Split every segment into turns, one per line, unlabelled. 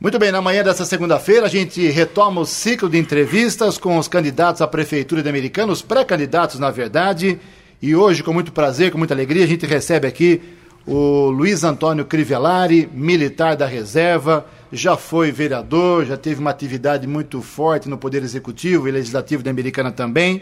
Muito bem, na manhã dessa segunda-feira a gente retoma o ciclo de entrevistas com os candidatos à Prefeitura de Americana, os pré-candidatos, na verdade. E hoje, com muito prazer, com muita alegria, a gente recebe aqui o Luiz Antônio Crivellari, militar da reserva, já foi vereador, já teve uma atividade muito forte no Poder Executivo e Legislativo da Americana também.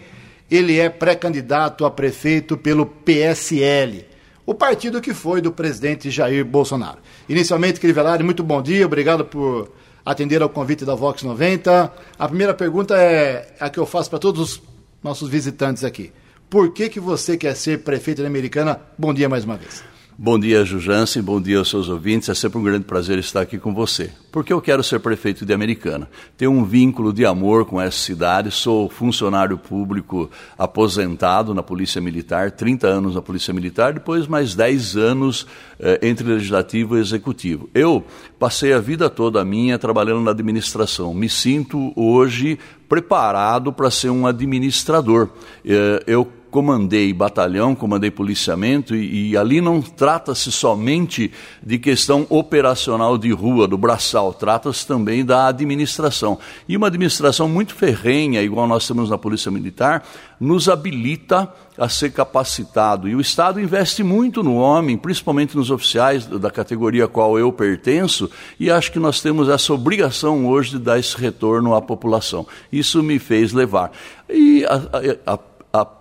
Ele é pré-candidato a prefeito pelo PSL o partido que foi do presidente Jair Bolsonaro. Inicialmente, Crivellari, muito bom dia, obrigado por atender ao convite da Vox 90. A primeira pergunta é a que eu faço para todos os nossos visitantes aqui. Por que, que você quer ser prefeito da Americana? Bom dia mais uma vez.
Bom dia, Jujanse, bom dia aos seus ouvintes. É sempre um grande prazer estar aqui com você. Porque eu quero ser prefeito de Americana. Tenho um vínculo de amor com essa cidade. Sou funcionário público aposentado na Polícia Militar, 30 anos na Polícia Militar, depois mais 10 anos eh, entre legislativo e executivo. Eu passei a vida toda minha trabalhando na administração. Me sinto hoje preparado para ser um administrador. Eh, eu comandei batalhão, comandei policiamento, e, e ali não trata-se somente de questão operacional de rua, do braçal, trata-se também da administração. E uma administração muito ferrenha, igual nós temos na Polícia Militar, nos habilita a ser capacitado. E o Estado investe muito no homem, principalmente nos oficiais da categoria a qual eu pertenço, e acho que nós temos essa obrigação hoje de dar esse retorno à população. Isso me fez levar. E a, a, a,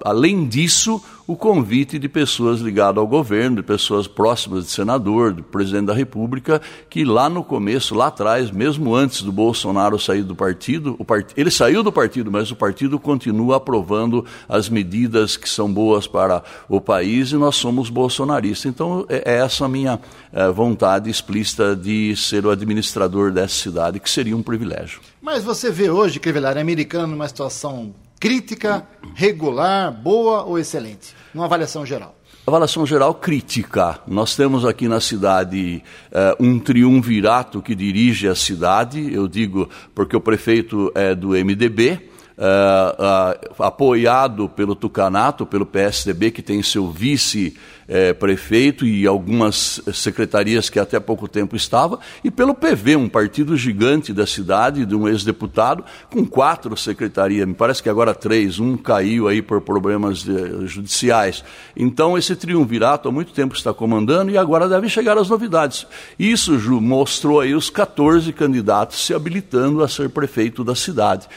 além disso, o convite de pessoas ligadas ao governo, de pessoas próximas de senador, do presidente da República, que lá no começo, lá atrás, mesmo antes do Bolsonaro sair do partido, part... ele saiu do partido, mas o partido continua aprovando as medidas que são boas para o país e nós somos bolsonaristas. Então, é, é essa a minha é, vontade explícita de ser o administrador dessa cidade, que seria um privilégio.
Mas você vê hoje, Crivellari, americano numa situação Crítica, regular, boa ou excelente? Numa avaliação geral.
Avaliação geral crítica. Nós temos aqui na cidade uh, um triunvirato que dirige a cidade, eu digo porque o prefeito é do MDB, uh, uh, apoiado pelo Tucanato, pelo PSDB, que tem seu vice-prefeito eh, e algumas secretarias que até pouco tempo estava, e pelo PV, um partido gigante da cidade, de um ex-deputado, com quatro secretarias, me parece que agora três, um caiu aí por problemas judiciais. Então, esse triunvirato há muito tempo está comandando e agora devem chegar as novidades. Isso, Ju, mostrou aí os 14 candidatos se habilitando a ser prefeito da cidade.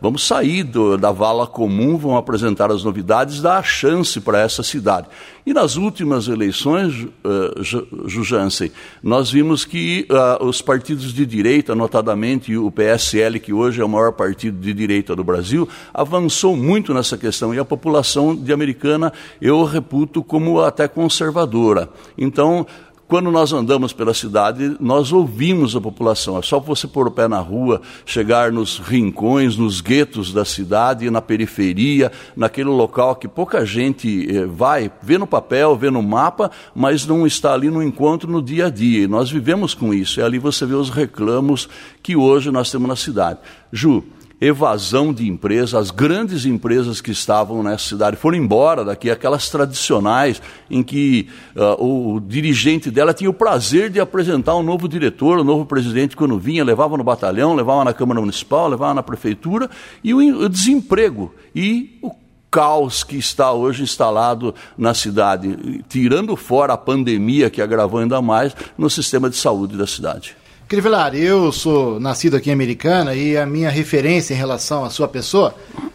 Vamos sair do, da vala comum, vamos apresentar as novidades, dar a chance para essa cidade. E nas últimas eleições, uh, Jujansen, nós vimos que uh, os partidos de direita, notadamente o PSL, que hoje é o maior partido de direita do Brasil, avançou muito nessa questão. E a população de americana eu reputo como até conservadora. Então, quando nós andamos pela cidade, nós ouvimos a população. É só você pôr o pé na rua, chegar nos rincões, nos guetos da cidade, na periferia, naquele local que pouca gente eh, vai, vê no papel, vê no mapa, mas não está ali no encontro no dia a dia. E nós vivemos com isso. E ali você vê os reclamos que hoje nós temos na cidade. Ju, evasão de empresas, as grandes empresas que estavam nessa cidade foram embora daqui, aquelas tradicionais em que uh, o dirigente dela tinha o prazer de apresentar um novo diretor, um novo presidente quando vinha, levava no batalhão, levava na Câmara Municipal, levava na Prefeitura, e o, o desemprego e o caos que está hoje instalado na cidade, tirando fora a pandemia que agravou ainda mais no sistema de saúde da cidade.
Crivellari, eu sou nascido aqui em Americana e a minha referência em relação à sua pessoa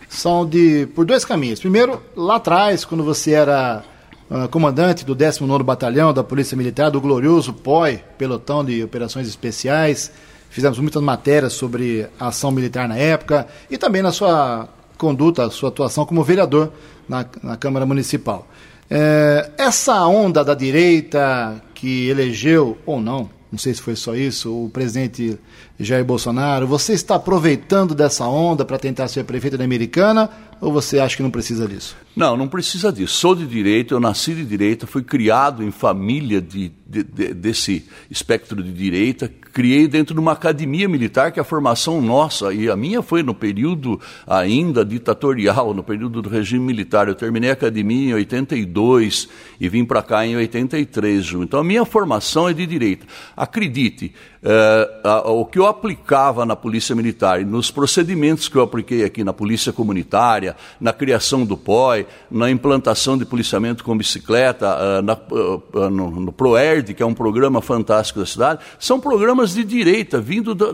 são de por dois caminhos. Primeiro, lá atrás, quando você era uh, comandante do 19º Batalhão da Polícia Militar, do glorioso POI, Pelotão de Operações Especiais, fizemos muitas matérias sobre a ação militar na época e também na sua conduta, sua atuação como vereador na, na Câmara Municipal. É, essa onda da direita que elegeu, ou não, não sei se foi só isso, o presidente Jair Bolsonaro, você está aproveitando dessa onda para tentar ser prefeito da Americana ou você acha que não precisa disso?
Não, não precisa disso. Sou de direito, eu nasci de direito, fui criado em família de, de, de, desse espectro de direita, criei dentro de uma academia militar, que a formação nossa, e a minha foi no período ainda ditatorial, no período do regime militar. Eu terminei a academia em 82 e vim para cá em 83. Então a minha formação é de direita. Acredite, é, a, o que eu aplicava na Polícia Militar e nos procedimentos que eu apliquei aqui na Polícia Comunitária, na criação do POI, na implantação de policiamento com bicicleta, uh, na, uh, no, no ProERD, que é um programa fantástico da cidade, são programas de direita, vindo do,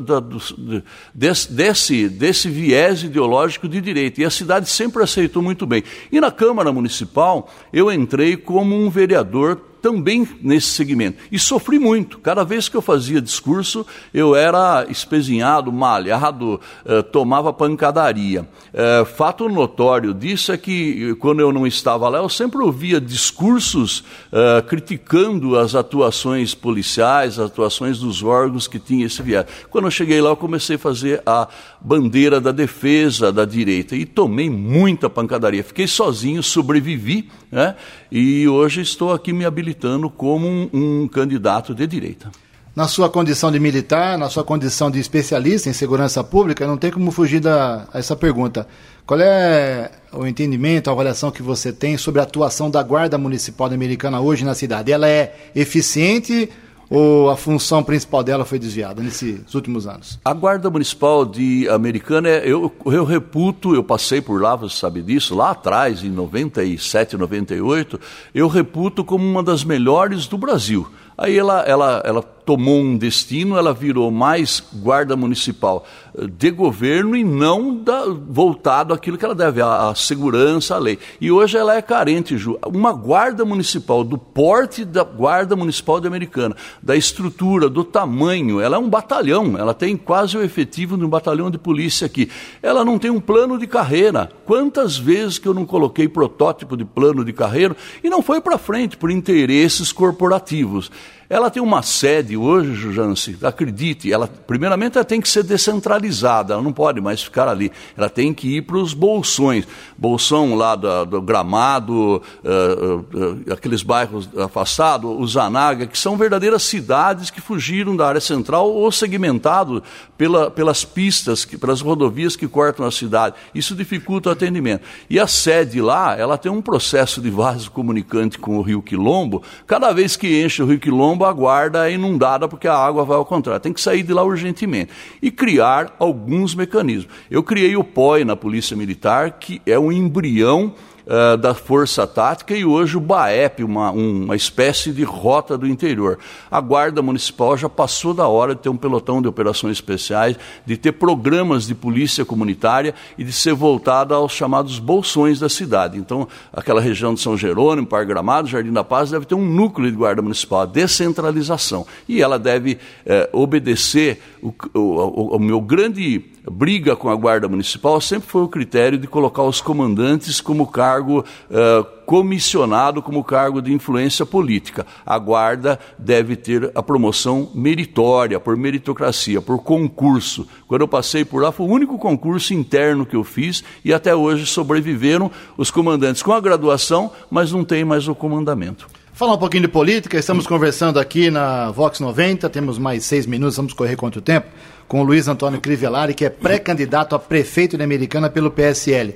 desse, desse viés ideológico de direita. E a cidade sempre aceitou muito bem. E na Câmara Municipal, eu entrei como um vereador também nesse segmento. E sofri muito. Cada vez que eu fazia discurso, eu era espezinhado, malhado, eh, tomava pancadaria. Eh, fato notório disso é que, quando eu não estava lá, eu sempre ouvia discursos eh, criticando as atuações policiais, as atuações dos órgãos que tinham esse viés. Quando eu cheguei lá, eu comecei a fazer a bandeira da defesa da direita e tomei muita pancadaria. Fiquei sozinho, sobrevivi, né? e hoje estou aqui me habilitando como um, um candidato de direita.
Na sua condição de militar, na sua condição de especialista em segurança pública, não tem como fugir da essa pergunta. Qual é o entendimento, a avaliação que você tem sobre a atuação da Guarda Municipal Americana hoje na cidade? Ela é eficiente ou a função principal dela foi desviada nesses últimos anos?
A Guarda Municipal de Americana, eu, eu reputo, eu passei por lá, você sabe disso, lá atrás, em 97, 98, eu reputo como uma das melhores do Brasil. Aí ela, ela, ela tomou um destino, ela virou mais guarda municipal eh, de governo e não da, voltado àquilo que ela deve, à, segurança, à lei. E hoje ela é carente, Ju. Uma guarda municipal, do porte da guarda municipal de Americana, da estrutura, do tamanho, ela é um batalhão, ela tem quase o efetivo de um batalhão de polícia aqui. Ela não tem um plano de carreira. Quantas vezes que eu não coloquei protótipo de plano de carreira e não foi para frente por interesses corporativos. Ela tem uma sede hoje, Jujance, acredite, ela, primeiramente ela tem que ser descentralizada, ela não pode mais ficar ali. Ela tem que ir para os bolsões. Bolsão lá do, do Gramado, uh, uh, aqueles bairros afastados, o Zanaga, que são verdadeiras cidades que fugiram da área central ou segmentado pela, pelas pistas, que, pelas rodovias que cortam a cidade. Isso dificulta o atendimento. E a sede lá, ela tem um processo de vaso comunicante com o Rio Quilombo. Cada vez que enche o Rio Quilombo, a guarda é inundada porque a água vai ao contrário. Tem que sair de lá urgentemente. E criar alguns mecanismos. Eu criei o POI na Polícia Militar, que é um embrião uh, da Força Tática e hoje o BAEP, uma, uma espécie de rota do interior. A Guarda Municipal já passou da hora de ter um pelotão de operações especiais, de ter programas de polícia comunitária e de ser voltada aos chamados bolsões da cidade. Então, aquela região de São Jerônimo, Par Gramado, Jardim da Paz, deve ter um núcleo de Guarda Municipal, a descentralização. E ela deve eh, obedecer o, o, o, o meu grande briga com a Guarda Municipal sempre foi o critério de colocar os comandantes como cargo uh, comissionado, como cargo de influência política. A Guarda deve ter a promoção meritória, por meritocracia, por concurso. Quando eu passei por lá, foi o único concurso interno que eu fiz e até hoje sobreviveram os comandantes com a graduação, mas não tem mais o comandamento.
Falar um pouquinho de política, estamos conversando aqui na Vox 90, temos mais seis minutos, vamos correr quanto tempo, com Luiz Antônio Crivellari, que é pré-candidato a prefeito de Americana pelo PSL.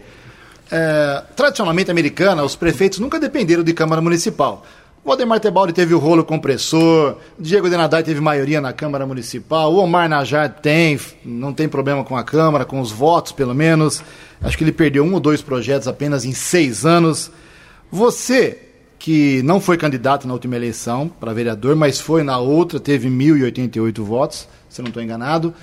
É, tradicionalmente, Americana, os prefeitos nunca dependeram de Câmara Municipal. O Ademar Tebaldi teve o rolo compressor, Diego Denadai teve maioria na Câmara Municipal, o Omar Najar tem, não tem problema com a Câmara, com os votos pelo menos. Acho que ele perdeu um ou dois projetos apenas em seis anos. Você que não foi candidato na última eleição para vereador, mas foi na outra, teve 1.088 votos, se não estou enganado.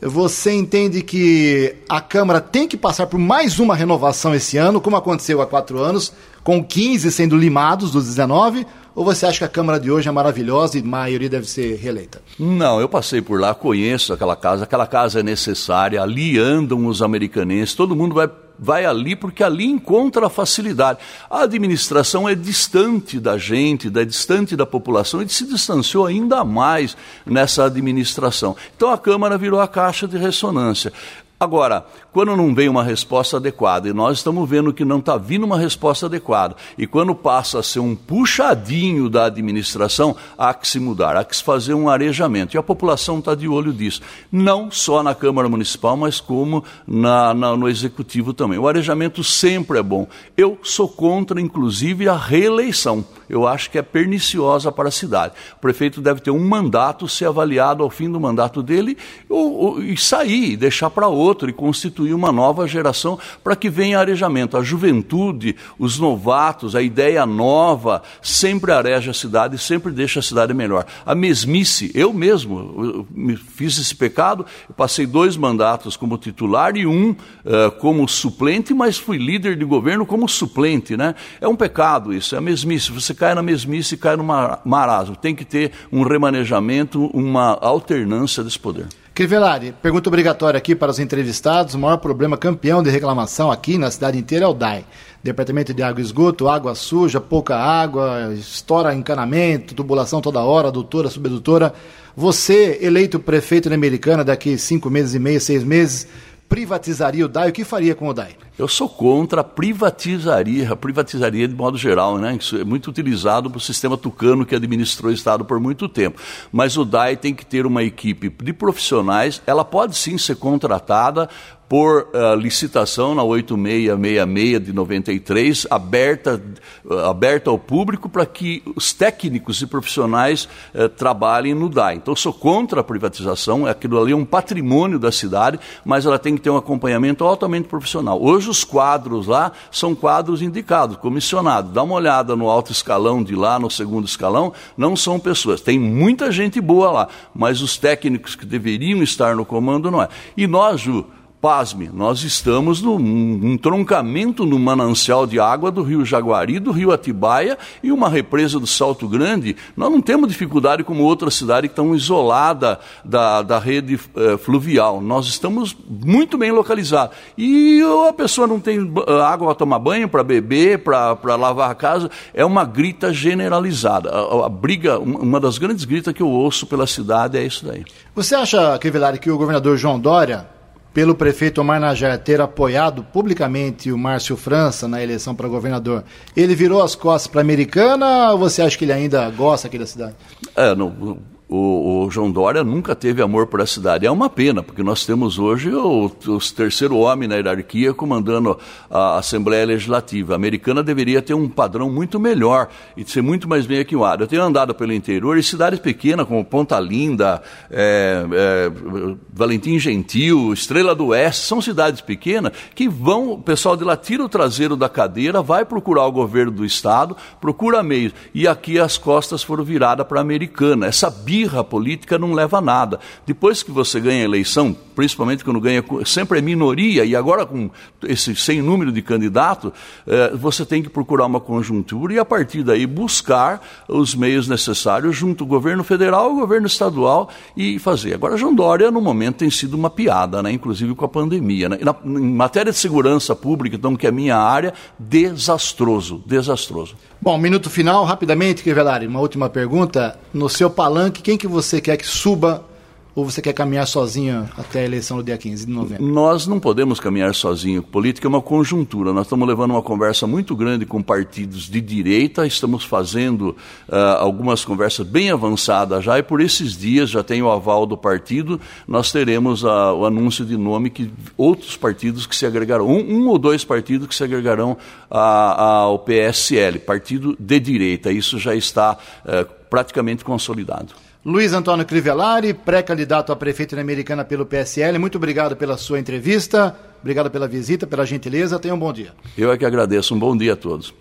Você entende que a Câmara tem que passar por mais uma renovação esse ano, como aconteceu há quatro anos, com 15 sendo limados dos 19, ou você acha que a Câmara de hoje é maravilhosa e a maioria deve ser reeleita?
Não, eu passei por lá, conheço aquela casa, aquela casa é necessária, ali andam os americanenses, todo mundo vai vai ali porque ali encontra a facilidade. A administração é distante da gente, é distante da população e se distanciou ainda mais nessa administração. Então a Câmara virou a caixa de ressonância. Agora, quando não vem uma resposta adequada, e nós estamos vendo que não está vindo uma resposta adequada, e quando passa a ser um puxadinho da administração, há que se mudar, há que se fazer um arejamento. E a população está de olho disso. Não só na Câmara Municipal, mas como na, na, no Executivo também. O arejamento sempre é bom. Eu sou contra, inclusive, a reeleição. Eu acho que é perniciosa para a cidade. O prefeito deve ter um mandato, ser avaliado ao fim do mandato dele ou, ou, e sair, deixar para outro e constituir uma nova geração para que venha arejamento. A juventude, os novatos, a ideia nova sempre areja a cidade, sempre deixa a cidade melhor. A mesmice, eu mesmo eu fiz esse pecado, passei dois mandatos como titular e um uh, como suplente, mas fui líder de governo como suplente. Né? É um pecado isso, é a mesmice. Você cai na mesmice cai no marasmo. Tem que ter um remanejamento, uma alternância desse poder.
Crivellari, pergunta obrigatória aqui para os entrevistados. O maior problema campeão de reclamação aqui na cidade inteira é o DAI. Departamento de Água e Esgoto, água suja, pouca água, estoura encanamento, tubulação toda hora, adutora, subedutora. Você, eleito prefeito da Americana daqui cinco meses e meio, seis meses, privatizaria o DAI, o que faria com o DAI?
Eu sou contra a privatizaria, a privatizaria de modo geral, né? Isso é muito utilizado para o sistema tucano que administrou o Estado por muito tempo. Mas o DAI tem que ter uma equipe de profissionais, ela pode sim ser contratada por uh, licitação na 8666 de 93, aberta, uh, aberta ao público para que os técnicos e profissionais uh, trabalhem no DAI. Então, sou contra a privatização, aquilo ali é um patrimônio da cidade, mas ela tem que ter um acompanhamento altamente profissional. Hoje, os quadros lá são quadros indicados, comissionados. Dá uma olhada no alto escalão de lá, no segundo escalão, não são pessoas. Tem muita gente boa lá, mas os técnicos que deveriam estar no comando não é. E nós, Ju, Pasme, nós estamos num entroncamento no manancial de água do rio Jaguari, do rio Atibaia e uma represa do Salto Grande. Nós não temos dificuldade como outra cidade que estão isolada da, da rede eh, fluvial. Nós estamos muito bem localizados. E a pessoa não tem eh, água para tomar banho, para beber, para lavar a casa. É uma grita generalizada. A, a, briga, uma das grandes gritas que eu ouço pela cidade é isso daí.
Você acha, Crivellari, que o governador João Dória pelo prefeito Omar Najar ter apoiado publicamente o Márcio França na eleição para governador, ele virou as costas para a Americana ou você acha que ele ainda gosta aqui da cidade?
É, não, o, o, João Dória nunca teve amor por a cidade. É uma pena, porque nós temos hoje o, o terceiro homem na hierarquia comandando a Assembleia Legislativa. A americana deveria ter um padrão muito melhor e ser muito mais bem equilibrado. Eu tenho andado pelo interior e cidades pequenas como Ponta Linda, é, é, Valentim Gentil, Estrela do Oeste, são cidades pequenas que vão, o pessoal de lá tira o traseiro da cadeira, vai procurar o governo do Estado, procura meios. E aqui as costas foram viradas para a americana. Essa birra política não leva a nada. Depois que você ganha a eleição, principalmente quando ganha, sempre é minoria, e agora com esse sem número de candidato, eh, você tem que procurar uma conjuntura e a partir daí buscar os meios necessários junto ao governo federal ao governo estadual e fazer. Agora, João Dória, no momento, tem sido uma piada, né? inclusive com a pandemia. Né? Na, em matéria de segurança pública, então, que é a minha área, desastroso, desastroso.
Bom, minuto final, rapidamente, Crivellari, uma última pergunta. No seu palanque, quem que você quer que suba ou você quer caminhar sozinho até a eleição do dia 15 de novembro?
Nós não podemos caminhar sozinho. Política é uma conjuntura. Nós estamos levando uma conversa muito grande com partidos de direita, estamos fazendo uh, algumas conversas bem avançadas já, e por esses dias já tem o aval do partido, nós teremos uh, o anúncio de nome que outros partidos que se agregarão, um, um ou dois partidos que se agregarão ao PSL, partido de direita. Isso já está uh, praticamente consolidado.
Luiz Antônio Crivellari, pré-candidato a prefeito na Americana pelo PSL, muito obrigado pela sua entrevista, obrigado pela visita, pela gentileza, tenha um bom dia.
Eu é que agradeço, um bom dia a todos.